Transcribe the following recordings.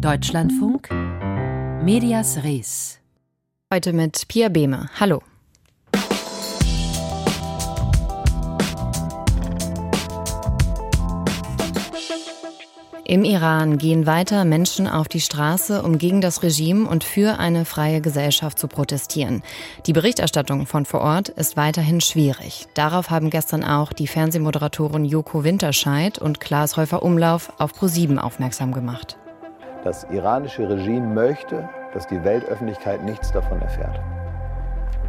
Deutschlandfunk Medias Res. Heute mit Pia Behme. Hallo. Im Iran gehen weiter Menschen auf die Straße, um gegen das Regime und für eine freie Gesellschaft zu protestieren. Die Berichterstattung von vor Ort ist weiterhin schwierig. Darauf haben gestern auch die Fernsehmoderatorin Joko Winterscheid und Klaas Häufer Umlauf auf ProSieben aufmerksam gemacht. Das iranische Regime möchte, dass die Weltöffentlichkeit nichts davon erfährt.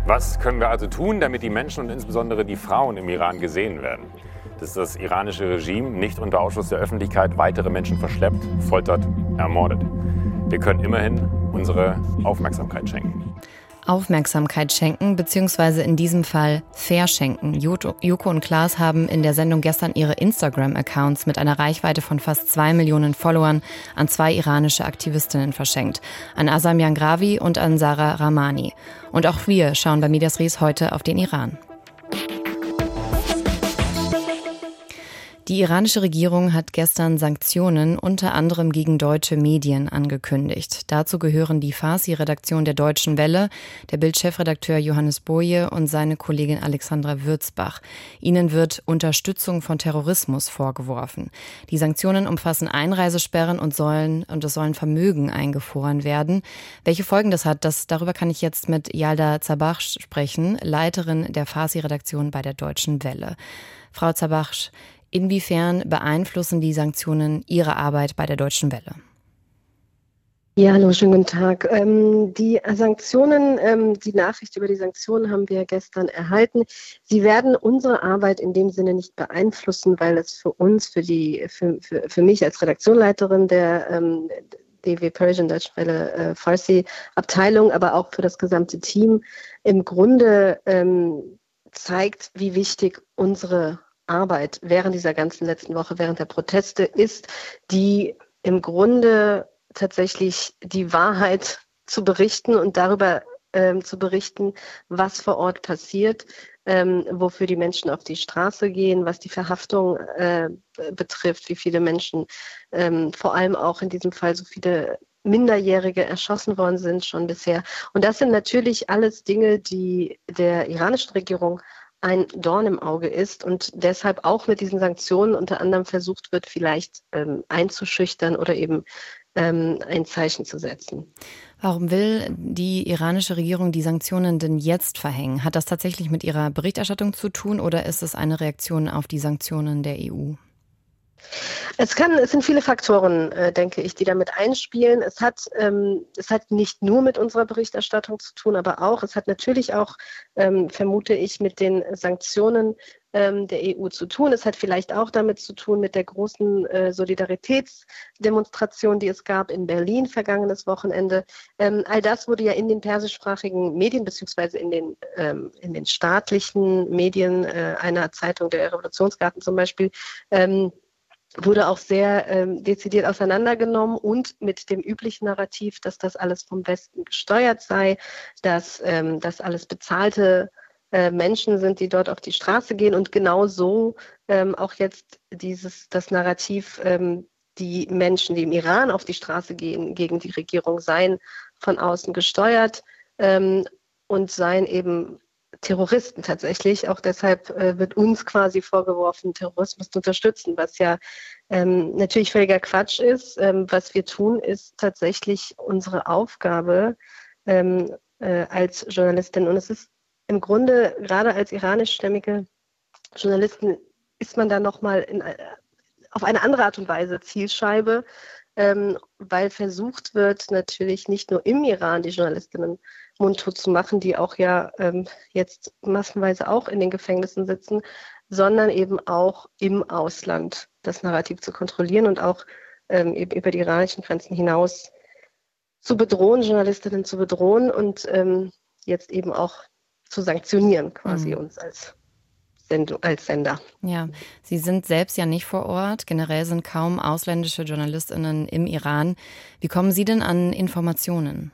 Was können wir also tun, damit die Menschen und insbesondere die Frauen im Iran gesehen werden? dass das iranische Regime nicht unter Ausschluss der Öffentlichkeit weitere Menschen verschleppt, foltert, ermordet. Wir können immerhin unsere Aufmerksamkeit schenken. Aufmerksamkeit schenken, beziehungsweise in diesem Fall verschenken. Joko und Klaas haben in der Sendung gestern ihre Instagram-Accounts mit einer Reichweite von fast zwei Millionen Followern an zwei iranische Aktivistinnen verschenkt. An Asam Yangravi und an Sarah Rahmani. Und auch wir schauen bei Medias Res heute auf den Iran. Die iranische Regierung hat gestern Sanktionen unter anderem gegen deutsche Medien angekündigt. Dazu gehören die Farsi-Redaktion der Deutschen Welle, der Bild-Chefredakteur Johannes Boje und seine Kollegin Alexandra Würzbach. Ihnen wird Unterstützung von Terrorismus vorgeworfen. Die Sanktionen umfassen Einreisesperren und sollen, und es sollen Vermögen eingefroren werden. Welche Folgen das hat, das, darüber kann ich jetzt mit Yalda Zabach sprechen, Leiterin der Farsi-Redaktion bei der Deutschen Welle. Frau Zabach, Inwiefern beeinflussen die Sanktionen Ihre Arbeit bei der Deutschen Welle? Ja, hallo, schönen guten Tag. Ähm, die Sanktionen, ähm, die Nachricht über die Sanktionen haben wir gestern erhalten. Sie werden unsere Arbeit in dem Sinne nicht beeinflussen, weil es für uns, für die, für, für, für mich als Redaktionleiterin der ähm, DW Persian Deutsche Welle äh, Farsi Abteilung, aber auch für das gesamte Team im Grunde ähm, zeigt, wie wichtig unsere Arbeit während dieser ganzen letzten Woche, während der Proteste ist, die im Grunde tatsächlich die Wahrheit zu berichten und darüber ähm, zu berichten, was vor Ort passiert, ähm, wofür die Menschen auf die Straße gehen, was die Verhaftung äh, betrifft, wie viele Menschen, ähm, vor allem auch in diesem Fall so viele Minderjährige erschossen worden sind schon bisher. Und das sind natürlich alles Dinge, die der iranischen Regierung ein Dorn im Auge ist und deshalb auch mit diesen Sanktionen unter anderem versucht wird, vielleicht ähm, einzuschüchtern oder eben ähm, ein Zeichen zu setzen. Warum will die iranische Regierung die Sanktionen denn jetzt verhängen? Hat das tatsächlich mit ihrer Berichterstattung zu tun oder ist es eine Reaktion auf die Sanktionen der EU? Es, kann, es sind viele Faktoren, äh, denke ich, die damit einspielen. Es hat, ähm, es hat nicht nur mit unserer Berichterstattung zu tun, aber auch, es hat natürlich auch, ähm, vermute ich, mit den Sanktionen ähm, der EU zu tun. Es hat vielleicht auch damit zu tun mit der großen äh, Solidaritätsdemonstration, die es gab in Berlin vergangenes Wochenende. Ähm, all das wurde ja in den persischsprachigen Medien beziehungsweise in den, ähm, in den staatlichen Medien äh, einer Zeitung der Revolutionsgarten zum Beispiel ähm, wurde auch sehr ähm, dezidiert auseinandergenommen und mit dem üblichen Narrativ, dass das alles vom Westen gesteuert sei, dass ähm, das alles bezahlte äh, Menschen sind, die dort auf die Straße gehen. Und genau so ähm, auch jetzt dieses das Narrativ, ähm, die Menschen, die im Iran auf die Straße gehen gegen die Regierung, seien von außen gesteuert ähm, und seien eben Terroristen tatsächlich. Auch deshalb äh, wird uns quasi vorgeworfen, Terrorismus zu unterstützen, was ja ähm, natürlich völliger Quatsch ist. Ähm, was wir tun, ist tatsächlich unsere Aufgabe ähm, äh, als Journalistin. Und es ist im Grunde, gerade als iranischstämmige Journalistin, ist man da nochmal äh, auf eine andere Art und Weise Zielscheibe, ähm, weil versucht wird, natürlich nicht nur im Iran die Journalistinnen mundtot zu machen, die auch ja ähm, jetzt massenweise auch in den Gefängnissen sitzen, sondern eben auch im Ausland das Narrativ zu kontrollieren und auch ähm, über die iranischen Grenzen hinaus zu bedrohen, Journalistinnen zu bedrohen und ähm, jetzt eben auch zu sanktionieren, quasi mhm. uns als als Sender. Ja, Sie sind selbst ja nicht vor Ort. Generell sind kaum ausländische JournalistInnen im Iran. Wie kommen Sie denn an Informationen?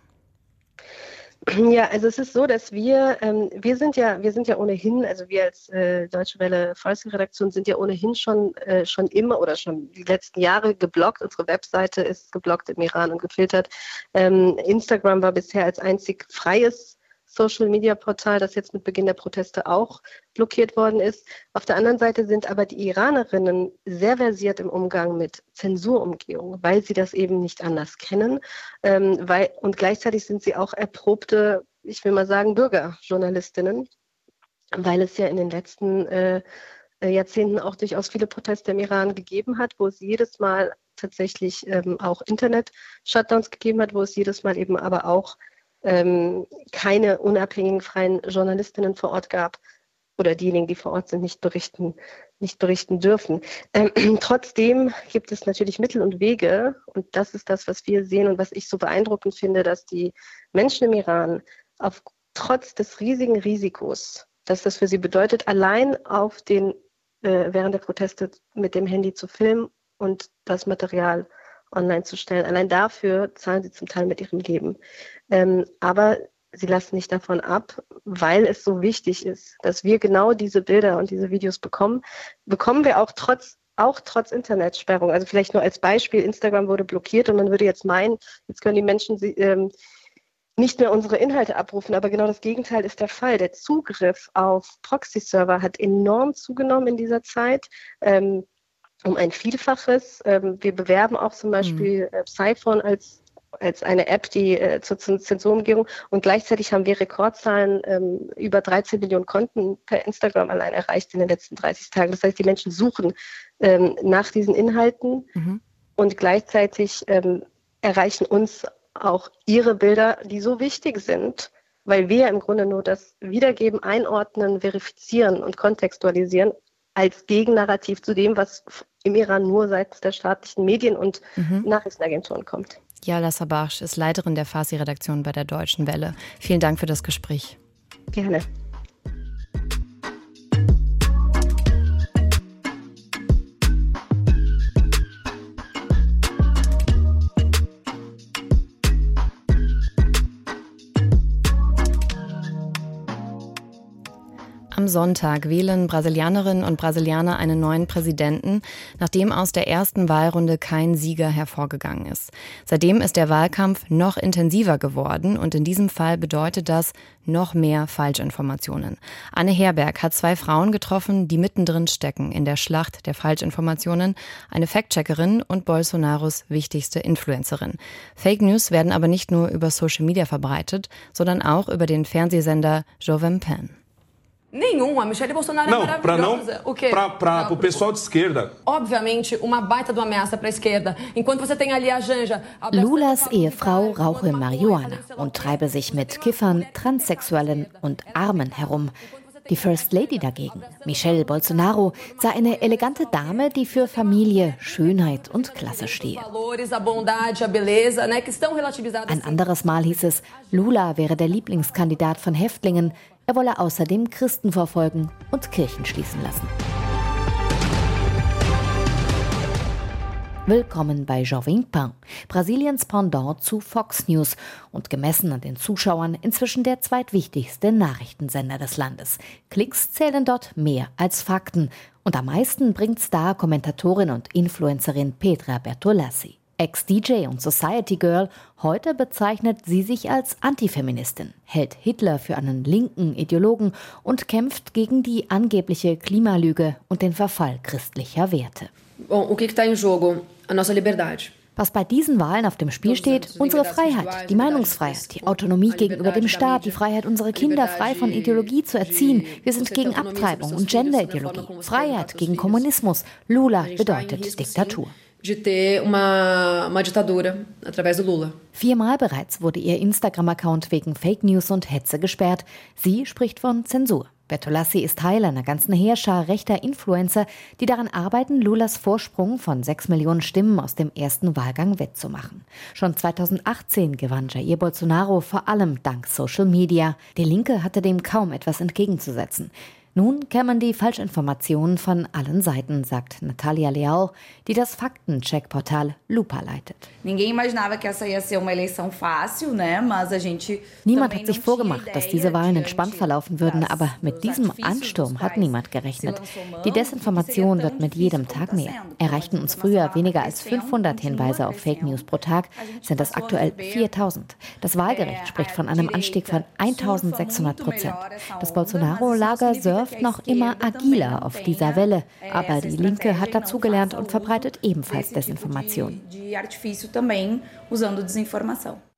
Ja, also es ist so, dass wir, ähm, wir sind ja, wir sind ja ohnehin, also wir als äh, Deutsche Welle Volksredaktion sind ja ohnehin schon, äh, schon immer oder schon die letzten Jahre geblockt. Unsere Webseite ist geblockt im Iran und gefiltert. Ähm, Instagram war bisher als einzig freies Social-Media-Portal, das jetzt mit Beginn der Proteste auch blockiert worden ist. Auf der anderen Seite sind aber die Iranerinnen sehr versiert im Umgang mit Zensurumgehung, weil sie das eben nicht anders kennen. Ähm, weil, und gleichzeitig sind sie auch erprobte, ich will mal sagen, Bürgerjournalistinnen, weil es ja in den letzten äh, Jahrzehnten auch durchaus viele Proteste im Iran gegeben hat, wo es jedes Mal tatsächlich ähm, auch Internet-Shutdowns gegeben hat, wo es jedes Mal eben aber auch ähm, keine unabhängigen freien Journalistinnen vor Ort gab oder diejenigen, die vor Ort sind, nicht berichten, nicht berichten dürfen. Ähm, trotzdem gibt es natürlich Mittel und Wege und das ist das, was wir sehen und was ich so beeindruckend finde, dass die Menschen im Iran auf trotz des riesigen Risikos, dass das für sie bedeutet, allein auf den äh, während der Proteste mit dem Handy zu filmen und das Material online zu stellen. Allein dafür zahlen sie zum Teil mit ihrem Leben. Ähm, aber sie lassen nicht davon ab, weil es so wichtig ist, dass wir genau diese Bilder und diese Videos bekommen. Bekommen wir auch trotz auch trotz Internetsperrung. Also vielleicht nur als Beispiel, Instagram wurde blockiert und man würde jetzt meinen, jetzt können die Menschen ähm, nicht mehr unsere Inhalte abrufen, aber genau das Gegenteil ist der Fall. Der Zugriff auf Proxy-Server hat enorm zugenommen in dieser Zeit. Ähm, um ein Vielfaches. Ähm, wir bewerben auch zum Beispiel mhm. Psyphone als als eine App, die äh, zur Zensurumgehung und gleichzeitig haben wir Rekordzahlen ähm, über 13 Millionen Konten per Instagram allein erreicht in den letzten 30 Tagen. Das heißt, die Menschen suchen ähm, nach diesen Inhalten mhm. und gleichzeitig ähm, erreichen uns auch ihre Bilder, die so wichtig sind, weil wir im Grunde nur das Wiedergeben, Einordnen, Verifizieren und Kontextualisieren als Gegennarrativ zu dem, was im Iran nur seitens der staatlichen Medien und mhm. Nachrichtenagenturen kommt. Yala Sabash ist Leiterin der Farsi-Redaktion bei der Deutschen Welle. Vielen Dank für das Gespräch. Gerne. Sonntag wählen Brasilianerinnen und Brasilianer einen neuen Präsidenten, nachdem aus der ersten Wahlrunde kein Sieger hervorgegangen ist. Seitdem ist der Wahlkampf noch intensiver geworden und in diesem Fall bedeutet das noch mehr Falschinformationen. Anne Herberg hat zwei Frauen getroffen, die mittendrin stecken in der Schlacht der Falschinformationen, eine Faktcheckerin und Bolsonaros wichtigste Influencerin. Fake News werden aber nicht nur über Social Media verbreitet, sondern auch über den Fernsehsender Jovem Pan. Nenhum. A Michelle Bolsonaro não, é maravilhosa. Pra não, o quê? Para o pessoal de esquerda. Obviamente, uma baita de uma ameaça para a esquerda. Enquanto você tem ali a Janja... A Lulas Ehefrau rauche Marihuana und treibe sich mit Kiffern, Transsexuellen und Armen herum. Die First Lady dagegen, Michelle Bolsonaro, sei eine elegante Dame, die für Familie, Schönheit und Klasse stehe. Ein anderes Mal hieß es, Lula wäre der Lieblingskandidat von Häftlingen, er wolle außerdem Christen verfolgen und Kirchen schließen lassen. Willkommen bei Jovem Pan, Brasiliens Pendant zu Fox News und gemessen an den Zuschauern inzwischen der zweitwichtigste Nachrichtensender des Landes. Klicks zählen dort mehr als Fakten und am meisten bringt Star-Kommentatorin und Influencerin Petra Bertolassi. Ex-DJ und Society Girl, heute bezeichnet sie sich als Antifeministin, hält Hitler für einen linken Ideologen und kämpft gegen die angebliche Klimalüge und den Verfall christlicher Werte. Was bei diesen Wahlen auf dem Spiel steht, unsere Freiheit, die Meinungsfreiheit, die Autonomie gegenüber dem Staat, die Freiheit, unsere Kinder frei von Ideologie zu erziehen. Wir sind gegen Abtreibung und Genderideologie. Freiheit gegen Kommunismus. Lula bedeutet Diktatur. Viermal bereits wurde ihr Instagram-Account wegen Fake News und Hetze gesperrt. Sie spricht von Zensur. Bertolassi ist Teil einer ganzen Heerschar rechter Influencer, die daran arbeiten, Lulas Vorsprung von sechs Millionen Stimmen aus dem ersten Wahlgang wettzumachen. Schon 2018 gewann Jair Bolsonaro vor allem dank Social Media. Die Linke hatte dem kaum etwas entgegenzusetzen. Nun kämen die Falschinformationen von allen Seiten, sagt Natalia Leal, die das Faktencheck-Portal Lupa leitet. Niemand hat sich vorgemacht, dass diese Wahlen entspannt verlaufen würden, aber mit diesem Ansturm hat niemand gerechnet. Die Desinformation wird mit jedem Tag mehr. Erreichten uns früher weniger als 500 Hinweise auf Fake News pro Tag, sind das aktuell 4000. Das Wahlgericht spricht von einem Anstieg von 1600 Prozent. Das Bolsonaro-Lager surft noch immer agiler auf dieser Welle, aber die Linke hat dazugelernt und verbreitet ebenfalls Desinformation.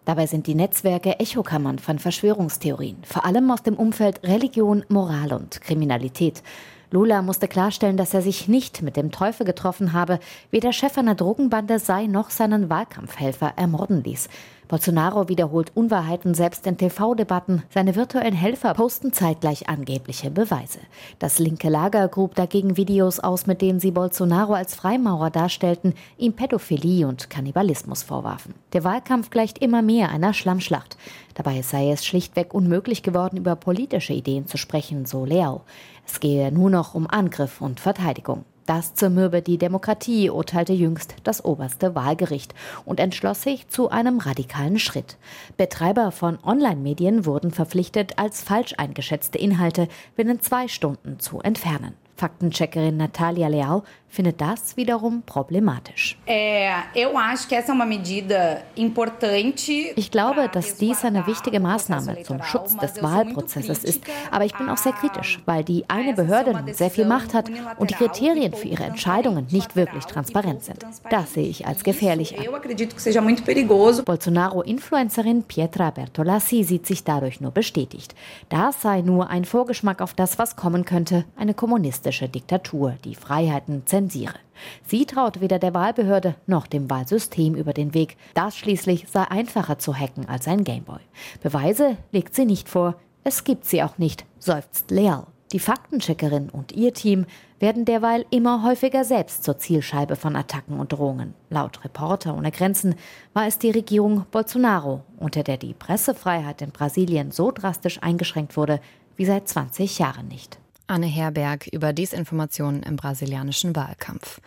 Dabei sind die Netzwerke Echokammern von Verschwörungstheorien, vor allem aus dem Umfeld Religion, Moral und Kriminalität. Lula musste klarstellen, dass er sich nicht mit dem Teufel getroffen habe, weder Chef einer Drogenbande sei noch seinen Wahlkampfhelfer ermorden ließ. Bolsonaro wiederholt Unwahrheiten selbst in TV-Debatten. Seine virtuellen Helfer posten zeitgleich angebliche Beweise. Das linke Lager grub dagegen Videos aus, mit denen sie Bolsonaro als Freimaurer darstellten, ihm Pädophilie und Kannibalismus vorwarfen. Der Wahlkampf gleicht immer mehr einer Schlammschlacht. Dabei sei es schlichtweg unmöglich geworden, über politische Ideen zu sprechen, so Leao. Es gehe nur noch um Angriff und Verteidigung. Das zermürbe die Demokratie, urteilte jüngst das oberste Wahlgericht und entschloss sich zu einem radikalen Schritt. Betreiber von Online-Medien wurden verpflichtet, als falsch eingeschätzte Inhalte binnen zwei Stunden zu entfernen. Faktencheckerin Natalia Leal findet das wiederum problematisch. Ich glaube, dass dies eine wichtige Maßnahme zum Schutz des Wahlprozesses ist. Aber ich bin auch sehr kritisch, weil die eine Behörde nun sehr viel Macht hat und die Kriterien für ihre Entscheidungen nicht wirklich transparent sind. Das sehe ich als gefährlich an. Bolsonaro-Influencerin Pietra Bertolassi sieht sich dadurch nur bestätigt. Das sei nur ein Vorgeschmack auf das, was kommen könnte, eine kommunistische Diktatur, die Freiheiten zensiert zensiere. Sie traut weder der Wahlbehörde noch dem Wahlsystem über den Weg. Das schließlich sei einfacher zu hacken als ein Gameboy. Beweise legt sie nicht vor, es gibt sie auch nicht, seufzt Leal. Die Faktencheckerin und ihr Team werden derweil immer häufiger selbst zur Zielscheibe von Attacken und Drohungen. Laut Reporter ohne Grenzen war es die Regierung Bolsonaro, unter der die Pressefreiheit in Brasilien so drastisch eingeschränkt wurde wie seit 20 Jahren nicht. Anne Herberg über Desinformationen im brasilianischen Wahlkampf.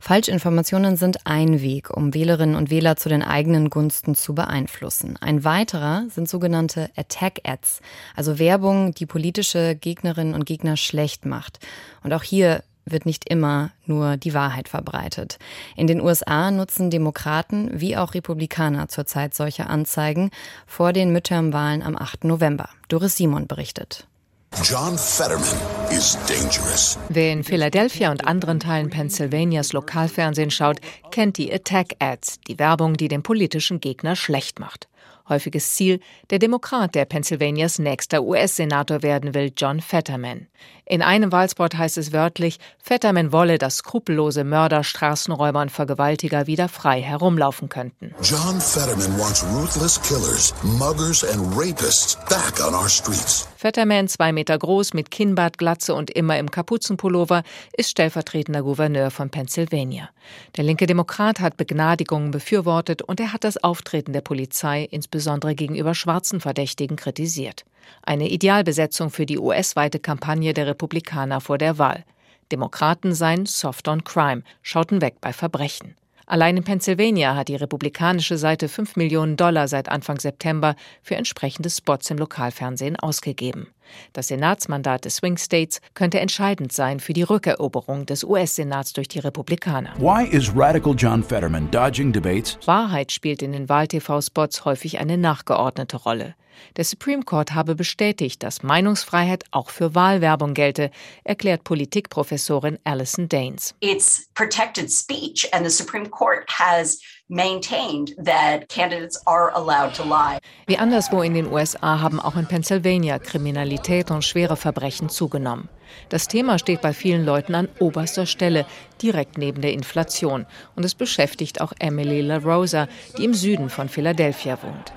Falschinformationen sind ein Weg, um Wählerinnen und Wähler zu den eigenen Gunsten zu beeinflussen. Ein weiterer sind sogenannte Attack-Ads, also Werbung, die politische Gegnerinnen und Gegner schlecht macht. Und auch hier wird nicht immer nur die Wahrheit verbreitet. In den USA nutzen Demokraten wie auch Republikaner zurzeit solche Anzeigen vor den Midterm-Wahlen am 8. November. Doris Simon berichtet. John Fetterman is dangerous. Wer in Philadelphia und anderen Teilen Pennsylvanias Lokalfernsehen schaut, kennt die Attack Ads, die Werbung, die den politischen Gegner schlecht macht. Häufiges Ziel, der Demokrat, der Pennsylvanias nächster US-Senator werden will, John Fetterman. In einem Wahlspot heißt es wörtlich, Fetterman wolle, dass skrupellose Mörder, Straßenräuber und Vergewaltiger wieder frei herumlaufen könnten. John Fetterman wants ruthless killers, muggers and rapists back on our streets. Fetterman, zwei Meter groß, mit Kinnbart, Glatze und immer im Kapuzenpullover, ist stellvertretender Gouverneur von Pennsylvania. Der linke Demokrat hat Begnadigungen befürwortet und er hat das Auftreten der Polizei, insbesondere gegenüber schwarzen Verdächtigen, kritisiert. Eine Idealbesetzung für die US-weite Kampagne der Republikaner vor der Wahl. Demokraten seien soft on crime, schauten weg bei Verbrechen. Allein in Pennsylvania hat die republikanische Seite 5 Millionen Dollar seit Anfang September für entsprechende Spots im Lokalfernsehen ausgegeben. Das Senatsmandat des Swing States könnte entscheidend sein für die Rückeroberung des US-Senats durch die Republikaner. Why is radical John Fetterman dodging debates? Wahrheit spielt in den Wahl-TV-Spots häufig eine nachgeordnete Rolle. Der Supreme Court habe bestätigt, dass Meinungsfreiheit auch für Wahlwerbung gelte, erklärt Politikprofessorin Alison Daines. It's protected speech and the Supreme Court has maintained that candidates are allowed to lie. Wie anderswo in den USA haben auch in Pennsylvania Kriminalität und schwere Verbrechen zugenommen. Das Thema steht bei vielen Leuten an oberster Stelle, direkt neben der Inflation. Und es beschäftigt auch Emily LaRosa, die im Süden von Philadelphia wohnt.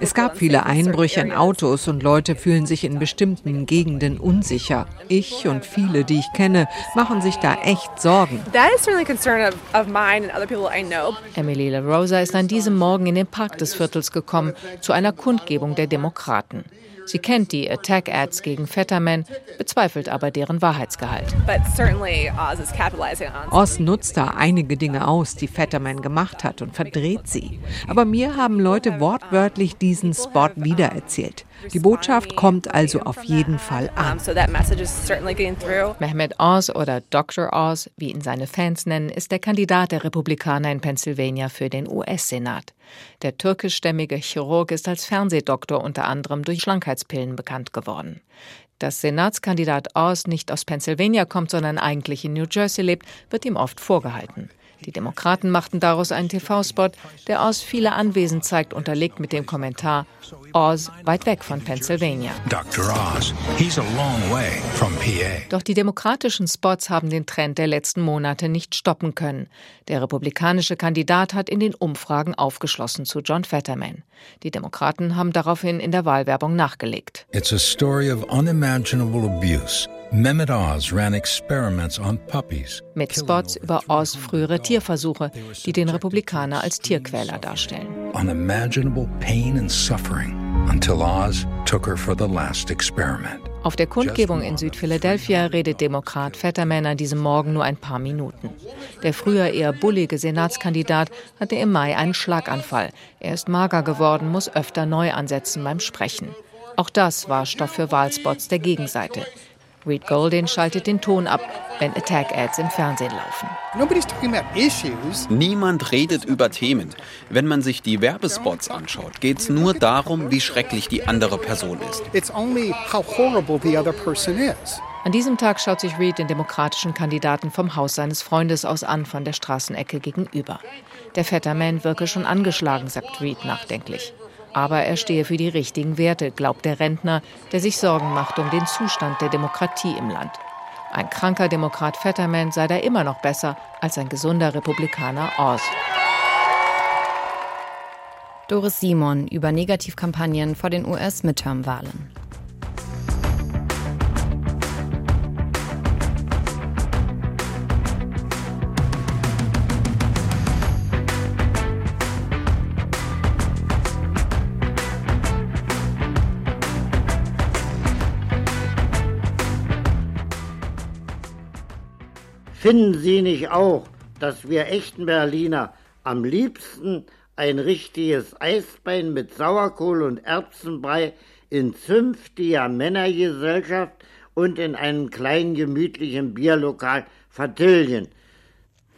Es gab viele Einbrüche in Autos und Leute fühlen sich in bestimmten Gegenden unsicher. Ich und viele, die ich kenne, machen sich da echt Sorgen. Emily LaRosa ist an diesem Morgen in den Park des Viertels gekommen, zu einer Kundgebung der Demokraten. Sie kennt die Attack-Ads gegen Fetterman, bezweifelt aber deren Wahrheitsgehalt. Oz nutzt da einige Dinge aus, die Fetterman gemacht hat und verdreht sie. Aber mir haben Leute wortwörtlich diesen Spot wiedererzählt. Die Botschaft kommt also auf jeden Fall an. Mehmet Oz oder Dr. Oz, wie ihn seine Fans nennen, ist der Kandidat der Republikaner in Pennsylvania für den US-Senat. Der türkischstämmige Chirurg ist als Fernsehdoktor unter anderem durch Schlankheitspillen bekannt geworden. Dass Senatskandidat Oz nicht aus Pennsylvania kommt, sondern eigentlich in New Jersey lebt, wird ihm oft vorgehalten. Die Demokraten machten daraus einen TV-Spot, der Oz viele Anwesen zeigt, unterlegt mit dem Kommentar Oz weit weg von Pennsylvania. Dr. Oz, he's a long way from PA. Doch die demokratischen Spots haben den Trend der letzten Monate nicht stoppen können. Der republikanische Kandidat hat in den Umfragen aufgeschlossen zu John Fetterman. Die Demokraten haben daraufhin in der Wahlwerbung nachgelegt. It's a story of unimaginable abuse. Mehmet Oz ran experiments on puppies. Mit Spots über Oz frühere Tierversuche, die den Republikaner als Tierquäler darstellen. Unimaginable pain and suffering until Oz took her for the last experiment. Auf der Kundgebung in Südphiladelphia redet Demokrat Fetterman an diesem Morgen nur ein paar Minuten. Der früher eher bullige Senatskandidat hatte im Mai einen Schlaganfall. Er ist mager geworden, muss öfter neu ansetzen beim Sprechen. Auch das war Stoff für Wahlspots der Gegenseite. Reed Goldin schaltet den Ton ab, wenn Attack-Ads im Fernsehen laufen. Niemand redet über Themen. Wenn man sich die Werbespots anschaut, geht es nur darum, wie schrecklich die andere Person ist. An diesem Tag schaut sich Reed den demokratischen Kandidaten vom Haus seines Freundes aus an, von der Straßenecke gegenüber. Der Vetterman wirke schon angeschlagen, sagt Reed nachdenklich. Aber er stehe für die richtigen Werte, glaubt der Rentner, der sich Sorgen macht um den Zustand der Demokratie im Land. Ein kranker Demokrat Fetterman sei da immer noch besser als ein gesunder Republikaner Oz. Doris Simon über Negativkampagnen vor den US-Midterm-Wahlen. Finden Sie nicht auch, dass wir echten Berliner am liebsten ein richtiges Eisbein mit Sauerkohl und Erbsenbrei in zünftiger Männergesellschaft und in einem kleinen gemütlichen Bierlokal vertilgen?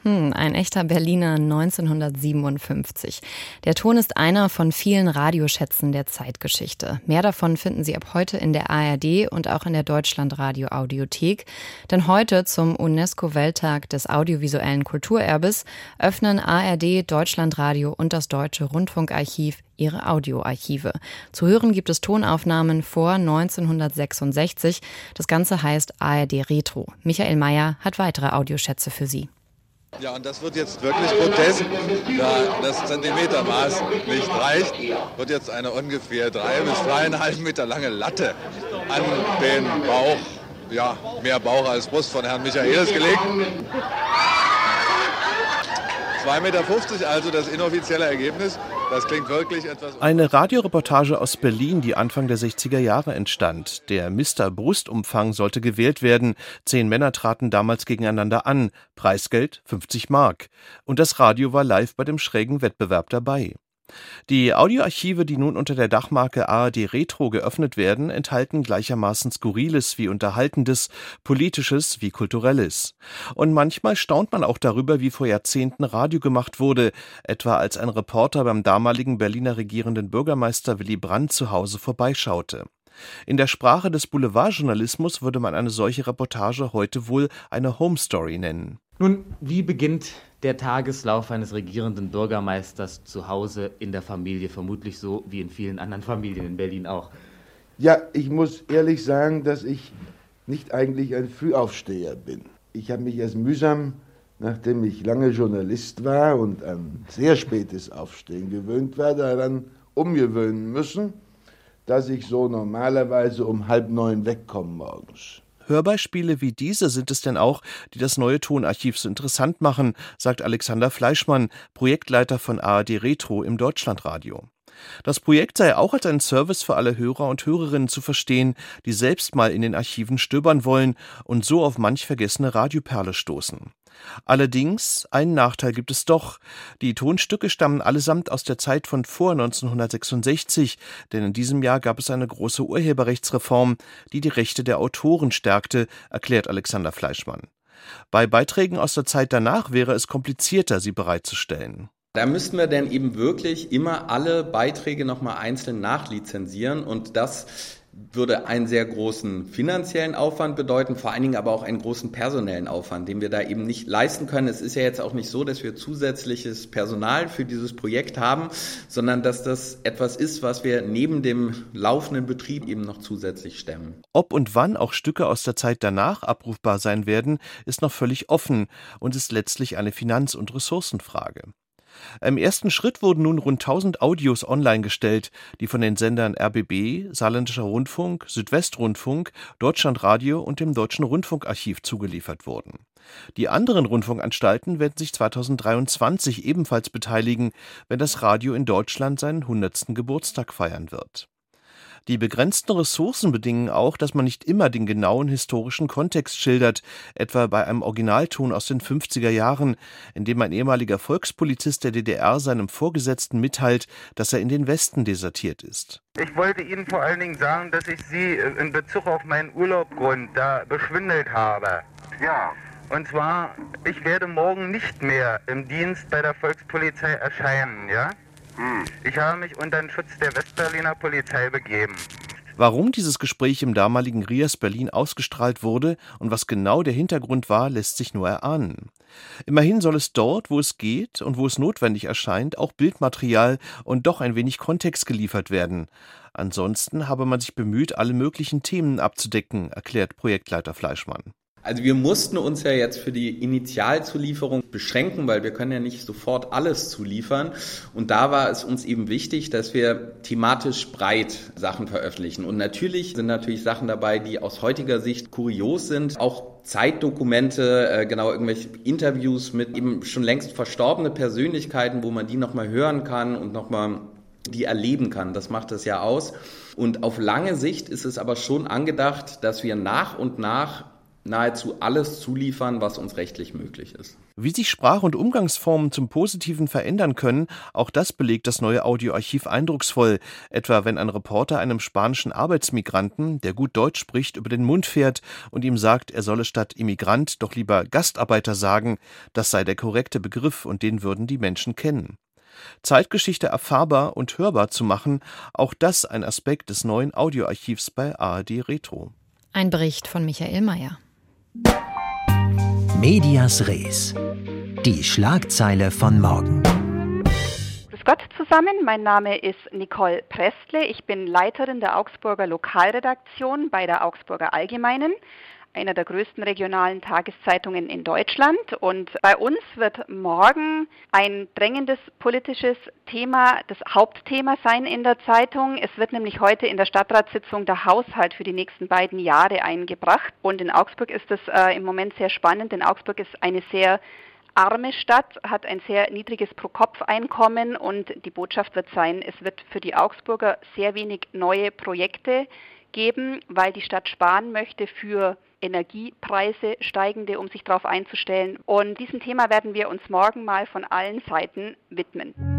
Hm, ein echter Berliner 1957. Der Ton ist einer von vielen Radioschätzen der Zeitgeschichte. Mehr davon finden Sie ab heute in der ARD und auch in der Deutschlandradio Audiothek. Denn heute zum UNESCO-Welttag des audiovisuellen Kulturerbes öffnen ARD, Deutschlandradio und das Deutsche Rundfunkarchiv ihre Audioarchive. Zu hören gibt es Tonaufnahmen vor 1966. Das Ganze heißt ARD Retro. Michael Mayer hat weitere Audioschätze für Sie. Ja, und das wird jetzt wirklich grotesk, da das Zentimetermaß nicht reicht, wird jetzt eine ungefähr drei bis dreieinhalb Meter lange Latte an den Bauch, ja, mehr Bauch als Brust von Herrn Michaelis gelegt. 2,50 Meter also das inoffizielle Ergebnis. Das klingt wirklich etwas. Eine Radioreportage aus Berlin, die Anfang der 60er Jahre entstand. Der Mister Brustumfang sollte gewählt werden. Zehn Männer traten damals gegeneinander an. Preisgeld 50 Mark. Und das Radio war live bei dem schrägen Wettbewerb dabei. Die Audioarchive, die nun unter der Dachmarke ARD Retro geöffnet werden, enthalten gleichermaßen Skurriles wie Unterhaltendes, Politisches wie Kulturelles. Und manchmal staunt man auch darüber, wie vor Jahrzehnten Radio gemacht wurde, etwa als ein Reporter beim damaligen Berliner regierenden Bürgermeister Willy Brandt zu Hause vorbeischaute. In der Sprache des Boulevardjournalismus würde man eine solche Reportage heute wohl eine Home Story nennen. Nun, wie beginnt der Tageslauf eines regierenden Bürgermeisters zu Hause in der Familie? Vermutlich so wie in vielen anderen Familien in Berlin auch. Ja, ich muss ehrlich sagen, dass ich nicht eigentlich ein Frühaufsteher bin. Ich habe mich erst mühsam, nachdem ich lange Journalist war und an sehr spätes Aufstehen gewöhnt war, daran umgewöhnen müssen, dass ich so normalerweise um halb neun wegkomme morgens. Hörbeispiele wie diese sind es denn auch, die das neue Tonarchiv so interessant machen, sagt Alexander Fleischmann, Projektleiter von ARD Retro im Deutschlandradio. Das Projekt sei auch als ein Service für alle Hörer und Hörerinnen zu verstehen, die selbst mal in den Archiven stöbern wollen und so auf manch vergessene Radioperle stoßen. Allerdings, einen Nachteil gibt es doch. Die Tonstücke stammen allesamt aus der Zeit von vor 1966, denn in diesem Jahr gab es eine große Urheberrechtsreform, die die Rechte der Autoren stärkte, erklärt Alexander Fleischmann. Bei Beiträgen aus der Zeit danach wäre es komplizierter, sie bereitzustellen. Da müssten wir denn eben wirklich immer alle Beiträge nochmal einzeln nachlizenzieren und das würde einen sehr großen finanziellen Aufwand bedeuten, vor allen Dingen aber auch einen großen personellen Aufwand, den wir da eben nicht leisten können. Es ist ja jetzt auch nicht so, dass wir zusätzliches Personal für dieses Projekt haben, sondern dass das etwas ist, was wir neben dem laufenden Betrieb eben noch zusätzlich stemmen. Ob und wann auch Stücke aus der Zeit danach abrufbar sein werden, ist noch völlig offen und ist letztlich eine Finanz- und Ressourcenfrage. Im ersten Schritt wurden nun rund 1000 Audios online gestellt, die von den Sendern RBB, Saarländischer Rundfunk, Südwestrundfunk, Deutschlandradio und dem Deutschen Rundfunkarchiv zugeliefert wurden. Die anderen Rundfunkanstalten werden sich 2023 ebenfalls beteiligen, wenn das Radio in Deutschland seinen 100. Geburtstag feiern wird. Die begrenzten Ressourcen bedingen auch, dass man nicht immer den genauen historischen Kontext schildert, etwa bei einem Originalton aus den 50er Jahren, in dem ein ehemaliger Volkspolizist der DDR seinem Vorgesetzten mitteilt, dass er in den Westen desertiert ist. Ich wollte Ihnen vor allen Dingen sagen, dass ich Sie in Bezug auf meinen Urlaubgrund da beschwindelt habe. Ja. Und zwar, ich werde morgen nicht mehr im Dienst bei der Volkspolizei erscheinen, ja? Hm. Ich habe mich unter den Schutz der Westberliner Polizei begeben. Warum dieses Gespräch im damaligen Rias Berlin ausgestrahlt wurde und was genau der Hintergrund war, lässt sich nur erahnen. Immerhin soll es dort, wo es geht und wo es notwendig erscheint, auch Bildmaterial und doch ein wenig Kontext geliefert werden. Ansonsten habe man sich bemüht, alle möglichen Themen abzudecken, erklärt Projektleiter Fleischmann. Also wir mussten uns ja jetzt für die Initialzulieferung beschränken, weil wir können ja nicht sofort alles zuliefern. Und da war es uns eben wichtig, dass wir thematisch breit Sachen veröffentlichen. Und natürlich sind natürlich Sachen dabei, die aus heutiger Sicht kurios sind. Auch Zeitdokumente, äh, genau irgendwelche Interviews mit eben schon längst verstorbene Persönlichkeiten, wo man die nochmal hören kann und nochmal die erleben kann. Das macht es ja aus. Und auf lange Sicht ist es aber schon angedacht, dass wir nach und nach nahezu alles zuliefern, was uns rechtlich möglich ist. Wie sich Sprach- und Umgangsformen zum Positiven verändern können, auch das belegt das neue Audioarchiv eindrucksvoll, etwa wenn ein Reporter einem spanischen Arbeitsmigranten, der gut Deutsch spricht, über den Mund fährt und ihm sagt, er solle statt Immigrant doch lieber Gastarbeiter sagen, das sei der korrekte Begriff und den würden die Menschen kennen. Zeitgeschichte erfahrbar und hörbar zu machen, auch das ein Aspekt des neuen Audioarchivs bei ARD Retro. Ein Bericht von Michael Mayer. Medias Res. Die Schlagzeile von morgen. Grüß Gott zusammen, mein Name ist Nicole Prestle. Ich bin Leiterin der Augsburger Lokalredaktion bei der Augsburger Allgemeinen einer der größten regionalen Tageszeitungen in Deutschland. Und bei uns wird morgen ein drängendes politisches Thema das Hauptthema sein in der Zeitung. Es wird nämlich heute in der Stadtratssitzung der Haushalt für die nächsten beiden Jahre eingebracht. Und in Augsburg ist das äh, im Moment sehr spannend, denn Augsburg ist eine sehr arme Stadt, hat ein sehr niedriges Pro-Kopf-Einkommen und die Botschaft wird sein, es wird für die Augsburger sehr wenig neue Projekte geben, weil die Stadt sparen möchte für Energiepreise steigende, um sich darauf einzustellen. Und diesem Thema werden wir uns morgen mal von allen Seiten widmen.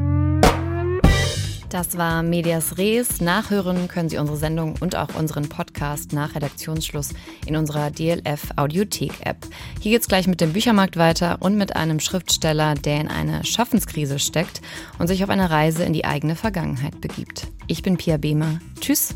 Das war Medias Res. Nachhören können Sie unsere Sendung und auch unseren Podcast nach Redaktionsschluss in unserer DLF Audiothek App. Hier geht es gleich mit dem Büchermarkt weiter und mit einem Schriftsteller, der in eine Schaffenskrise steckt und sich auf eine Reise in die eigene Vergangenheit begibt. Ich bin Pia Behmer. Tschüss.